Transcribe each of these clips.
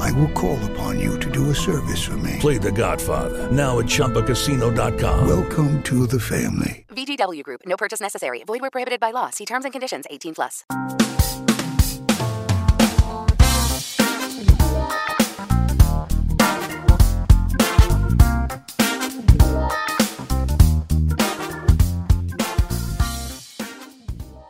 I will call upon you to do a service for me. Play The Godfather now at ChumbaCasino.com. Welcome to the family. VGW Group. No purchase necessary. Void where prohibited by law. See terms and conditions. 18 plus.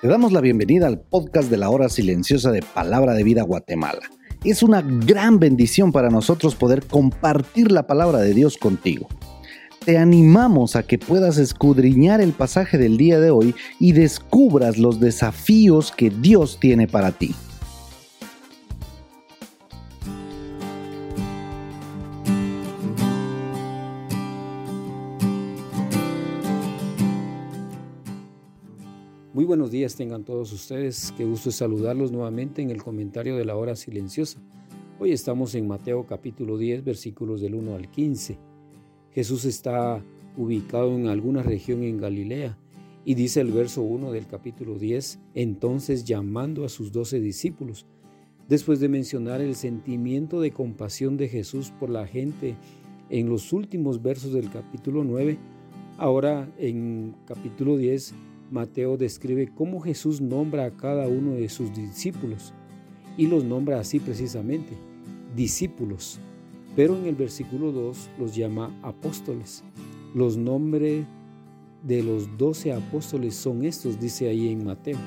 Te damos la bienvenida al podcast de la hora silenciosa de Palabra de Vida Guatemala. Es una gran bendición para nosotros poder compartir la palabra de Dios contigo. Te animamos a que puedas escudriñar el pasaje del día de hoy y descubras los desafíos que Dios tiene para ti. Muy buenos días tengan todos ustedes, qué gusto saludarlos nuevamente en el comentario de la hora silenciosa. Hoy estamos en Mateo capítulo 10 versículos del 1 al 15. Jesús está ubicado en alguna región en Galilea y dice el verso 1 del capítulo 10, entonces llamando a sus doce discípulos, después de mencionar el sentimiento de compasión de Jesús por la gente en los últimos versos del capítulo 9, ahora en capítulo 10 Mateo describe cómo Jesús nombra a cada uno de sus discípulos y los nombra así precisamente, discípulos. Pero en el versículo 2 los llama apóstoles. Los nombres de los doce apóstoles son estos, dice ahí en Mateo.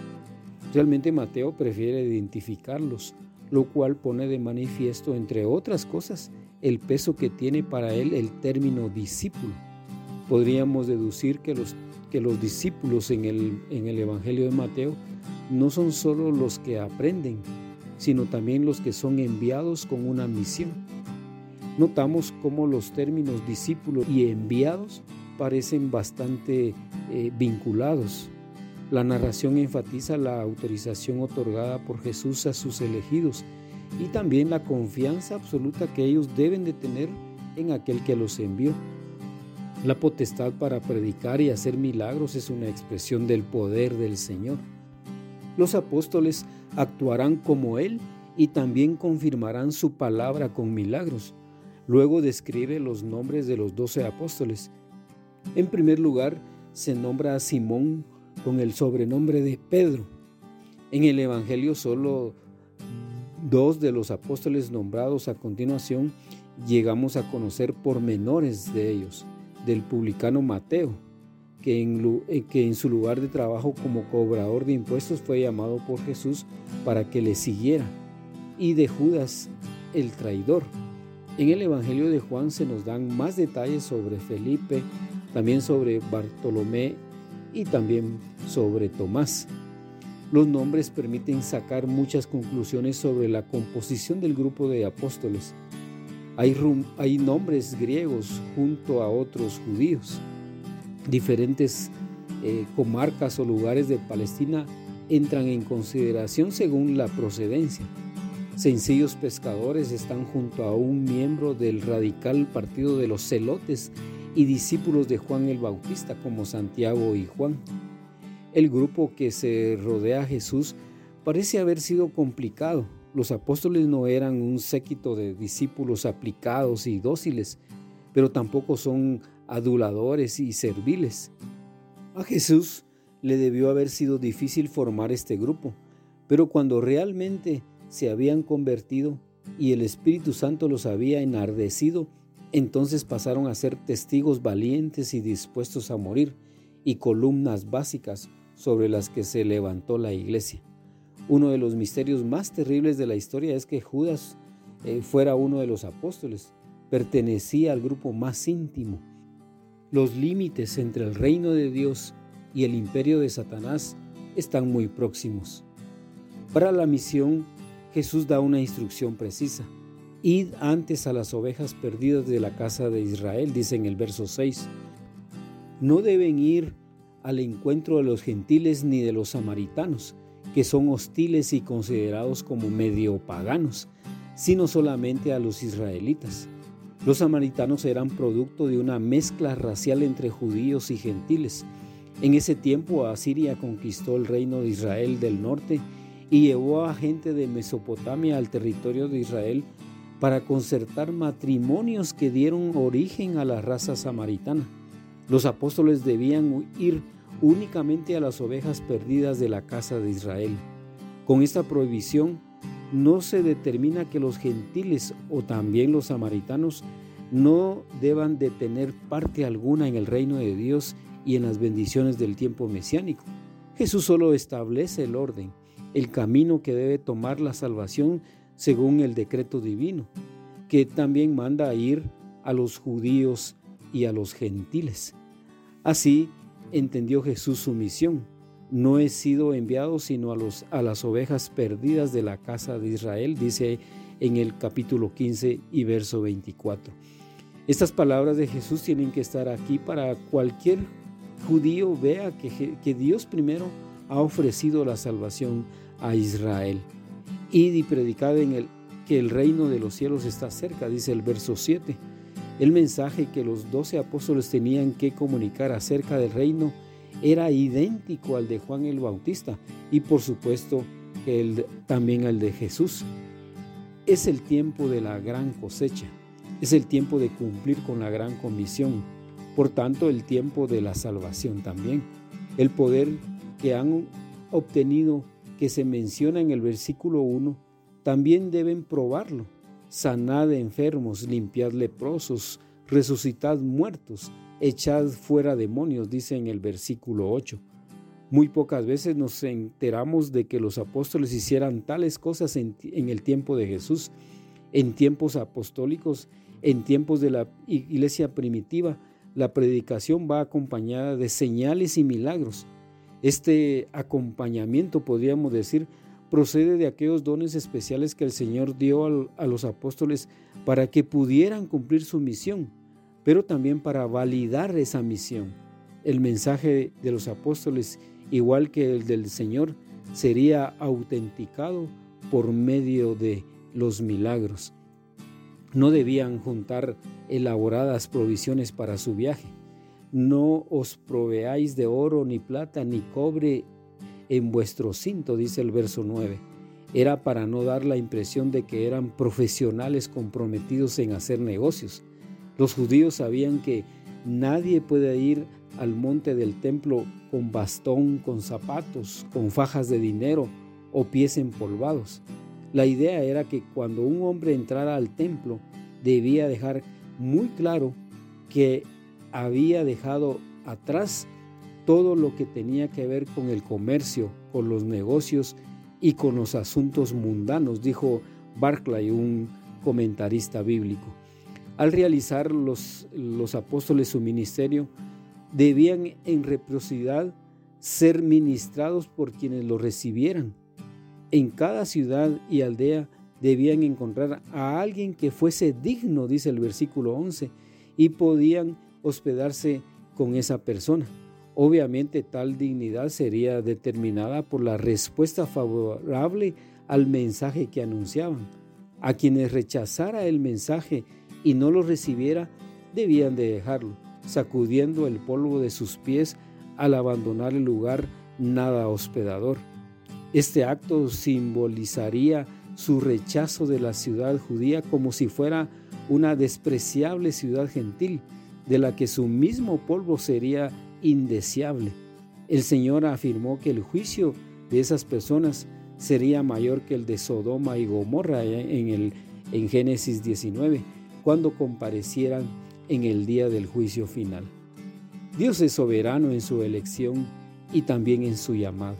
Realmente Mateo prefiere identificarlos, lo cual pone de manifiesto, entre otras cosas, el peso que tiene para él el término discípulo. Podríamos deducir que los que los discípulos en el, en el Evangelio de Mateo no son solo los que aprenden, sino también los que son enviados con una misión. Notamos cómo los términos discípulos y enviados parecen bastante eh, vinculados. La narración enfatiza la autorización otorgada por Jesús a sus elegidos y también la confianza absoluta que ellos deben de tener en aquel que los envió. La potestad para predicar y hacer milagros es una expresión del poder del Señor. Los apóstoles actuarán como Él y también confirmarán su palabra con milagros. Luego describe los nombres de los doce apóstoles. En primer lugar, se nombra a Simón con el sobrenombre de Pedro. En el Evangelio solo dos de los apóstoles nombrados a continuación llegamos a conocer pormenores de ellos del publicano Mateo, que en, eh, que en su lugar de trabajo como cobrador de impuestos fue llamado por Jesús para que le siguiera, y de Judas el traidor. En el Evangelio de Juan se nos dan más detalles sobre Felipe, también sobre Bartolomé y también sobre Tomás. Los nombres permiten sacar muchas conclusiones sobre la composición del grupo de apóstoles. Hay, nombres griegos junto a otros judíos. Diferentes eh, comarcas o lugares de Palestina entran en consideración según la procedencia. Sencillos pescadores están junto a un miembro del radical partido de los celotes y discípulos de Juan el Bautista como Santiago y Juan. El grupo que se rodea a Jesús parece haber sido complicado los apóstoles no eran un séquito de discípulos aplicados y dóciles, pero tampoco son aduladores y serviles. A Jesús le debió haber sido difícil formar este grupo, pero cuando realmente se habían convertido y el Espíritu Santo los había enardecido, entonces pasaron a ser testigos valientes y dispuestos a morir, y columnas básicas sobre las que se levantó la iglesia. Uno de los misterios más terribles de la historia es que Judas eh, fuera uno de los apóstoles, pertenecía al grupo más íntimo. Los límites entre el reino de Dios y el imperio de Satanás están muy próximos. Para la misión, Jesús da una instrucción precisa. Id antes a las ovejas perdidas de la casa de Israel, dice en el verso 6. No deben ir al encuentro de los gentiles ni de los samaritanos, que son hostiles y considerados como medio paganos, sino solamente a los israelitas. Los samaritanos eran producto de una mezcla racial entre judíos y gentiles. En ese tiempo Asiria conquistó el reino de Israel del norte y llevó a gente de Mesopotamia al territorio de Israel para concertar matrimonios que dieron origen a la raza samaritana. Los apóstoles debían ir únicamente a las ovejas perdidas de la casa de Israel. Con esta prohibición no se determina que los gentiles o también los samaritanos no deban de tener parte alguna en el reino de Dios y en las bendiciones del tiempo mesiánico. Jesús solo establece el orden, el camino que debe tomar la salvación según el decreto divino, que también manda a ir a los judíos y a los gentiles. Así entendió Jesús su misión. No he sido enviado sino a, los, a las ovejas perdidas de la casa de Israel, dice en el capítulo 15 y verso 24. Estas palabras de Jesús tienen que estar aquí para cualquier judío vea que, que Dios primero ha ofrecido la salvación a Israel. Id y predicad en el, que el reino de los cielos está cerca, dice el verso 7. El mensaje que los doce apóstoles tenían que comunicar acerca del reino era idéntico al de Juan el Bautista y por supuesto que también al de Jesús. Es el tiempo de la gran cosecha, es el tiempo de cumplir con la gran comisión, por tanto el tiempo de la salvación también. El poder que han obtenido que se menciona en el versículo 1, también deben probarlo. Sanad enfermos, limpiad leprosos, resucitad muertos, echad fuera demonios, dice en el versículo 8. Muy pocas veces nos enteramos de que los apóstoles hicieran tales cosas en, en, el tiempo de Jesús, en tiempos apostólicos, en tiempos de la iglesia primitiva. La predicación va acompañada de señales y milagros. Este acompañamiento, podríamos decir, procede de aquellos dones especiales que el Señor dio a los apóstoles para que pudieran cumplir su misión, pero también para validar esa misión. El mensaje de los apóstoles, igual que el del Señor, sería autenticado por medio de los milagros. No debían juntar elaboradas provisiones para su viaje no os proveáis de oro, ni plata, ni cobre en vuestro cinto, dice el verso 9. Era para no dar la impresión de que eran profesionales comprometidos en hacer negocios. Los judíos sabían que nadie puede ir al monte del templo con bastón, con zapatos, con fajas de dinero o pies empolvados. La idea era que cuando un hombre entrara al templo debía dejar muy claro que había dejado atrás todo lo que tenía que ver con el comercio, con los negocios y con los asuntos mundanos, dijo Barclay, un comentarista bíblico. Al realizar los, los apóstoles su ministerio, debían en reciprocidad ser ministrados por quienes lo recibieran. En cada ciudad y aldea debían encontrar a alguien que fuese digno, dice el versículo 11, y podían hospedarse con esa persona. Obviamente tal dignidad sería determinada por la respuesta favorable al mensaje que anunciaban. A quienes rechazara el mensaje y no lo recibiera, debían de dejarlo, sacudiendo el polvo de sus pies al abandonar el lugar nada hospedador. Este acto simbolizaría su rechazo de la ciudad judía como si fuera una despreciable ciudad gentil de la que su mismo polvo sería indeseable. El Señor afirmó que el juicio de esas personas sería mayor que el de Sodoma y Gomorra en, el, en Génesis 19, cuando comparecieran en el día del juicio final. Dios es soberano en su elección y también en su llamado.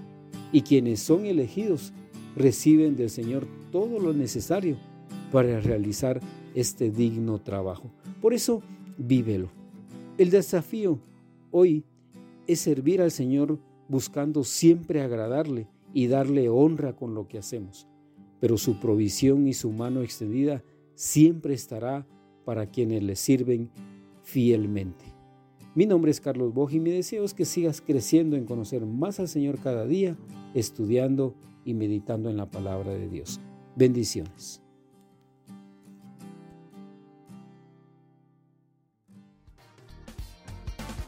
Y quienes son elegidos reciben del Señor todo lo necesario para realizar este digno trabajo. Por eso, vívelo. El desafío hoy es servir al Señor buscando siempre agradarle y darle honra con lo que hacemos. Pero su provisión y su mano extendida siempre estará para quienes le sirven fielmente. Mi nombre es Carlos Boj y mi deseo es que sigas creciendo en conocer más al Señor cada día, estudiando y meditando en la palabra de Dios. Bendiciones.